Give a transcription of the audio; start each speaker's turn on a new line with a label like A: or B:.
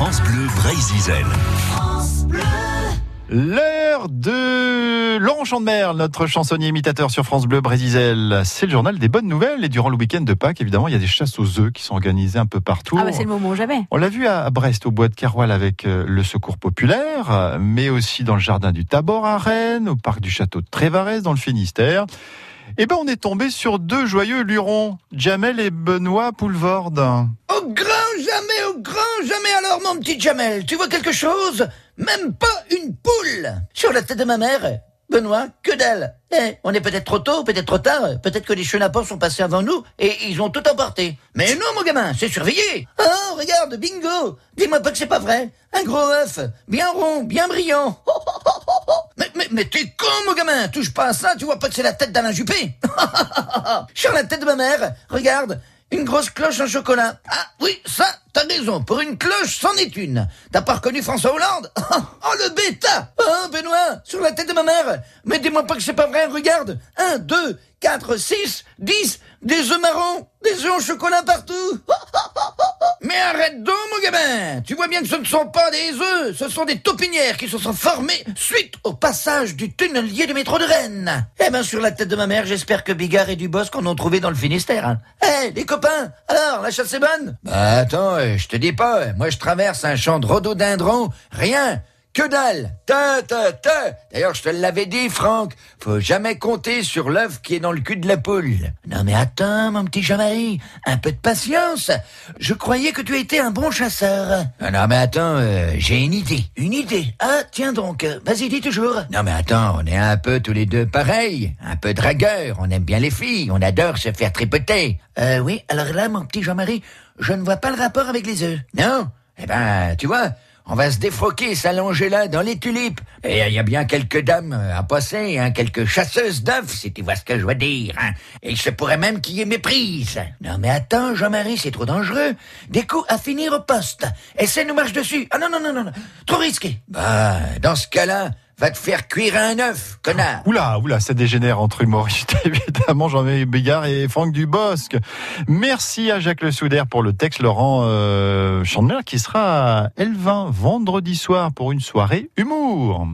A: France Bleu Brésil.
B: L'heure de Laurent Chandemer, notre chansonnier imitateur sur France Bleu Brésil. C'est le journal des bonnes nouvelles et durant le week-end de Pâques, évidemment, il y a des chasses aux œufs qui sont organisées un peu partout.
C: Ah bah c'est le moment jamais.
B: On l'a vu à Brest, au bois de Caroual avec euh, le Secours Populaire, mais aussi dans le jardin du Tabor à Rennes, au parc du château de Trévarès dans le Finistère. Eh ben, on est tombé sur deux joyeux lurons, Jamel et Benoît Poulvorde.
D: Au grand jamais, au grand jamais alors, mon petit Jamel, tu vois quelque chose? Même pas une poule Sur la tête de ma mère. Benoît, que dalle. Eh, on est peut-être trop tôt, peut-être trop tard, peut-être que les chenapans sont passés avant nous et ils ont tout emporté. Mais non, mon gamin, c'est surveillé. Oh, regarde, bingo. Dis-moi pas que c'est pas vrai. Un gros œuf, bien rond, bien brillant. Mais, mais, mais t'es con, mon gamin. Touche pas à ça, tu vois pas que c'est la tête d'Alain Juppé. Sur la tête de ma mère, regarde une grosse cloche en chocolat. Ah oui, ça, t'as raison. Pour une cloche, c'en est une. T'as pas reconnu François Hollande Oh, le bêta Oh, Benoît, sur la tête de ma mère. Mais dis-moi pas que c'est pas vrai, regarde. Un, deux, quatre, six, dix, des œufs marrons, des œufs en chocolat partout. Arrête Tu vois bien que ce ne sont pas des œufs, ce sont des taupinières qui se sont formées suite au passage du tunnelier du métro de Rennes. Eh ben, sur la tête de ma mère, j'espère que Bigard et Dubosc en ont trouvé dans le Finistère. hein. Eh, les copains, alors, la chasse est bonne? Bah attends, je te dis pas, moi je traverse un champ de rhododendron, rien que dalle Ta, ta, ta D'ailleurs, je te l'avais dit, Franck, faut jamais compter sur l'œuf qui est dans le cul de la poule. Non mais attends, mon petit Jean-Marie, un peu de patience. Je croyais que tu étais un bon chasseur. Ah non mais attends, euh, j'ai une idée. Une idée Ah, tiens donc, euh, vas-y, dis toujours. Non mais attends, on est un peu tous les deux pareils. Un peu dragueurs, on aime bien les filles, on adore se faire tripoter. Euh, oui, alors là, mon petit Jean-Marie, je ne vois pas le rapport avec les œufs. Non? Eh ben, tu vois... On va se défroquer, s'allonger là dans les tulipes. Et il y a bien quelques dames euh, à passer, hein, quelques chasseuses d'œufs, si tu vois ce que je veux dire. Hein. Et il se pourrait même qu'il y ait méprise. Non mais attends, Jean-Marie, c'est trop dangereux. Des coups à finir au poste. Essaie nous marche dessus. Ah non, non, non, non, non. Trop risqué. Bah, dans ce cas-là, va te faire cuire un œuf, connard.
B: Oula, oula, ça dégénère entre humoristes, évidemment, Jean-Marie Bigard et Franck Dubosc. Merci à Jacques Le Souder pour le texte, Laurent euh, Chandler, qui sera à Elvin vendredi soir pour une soirée humour.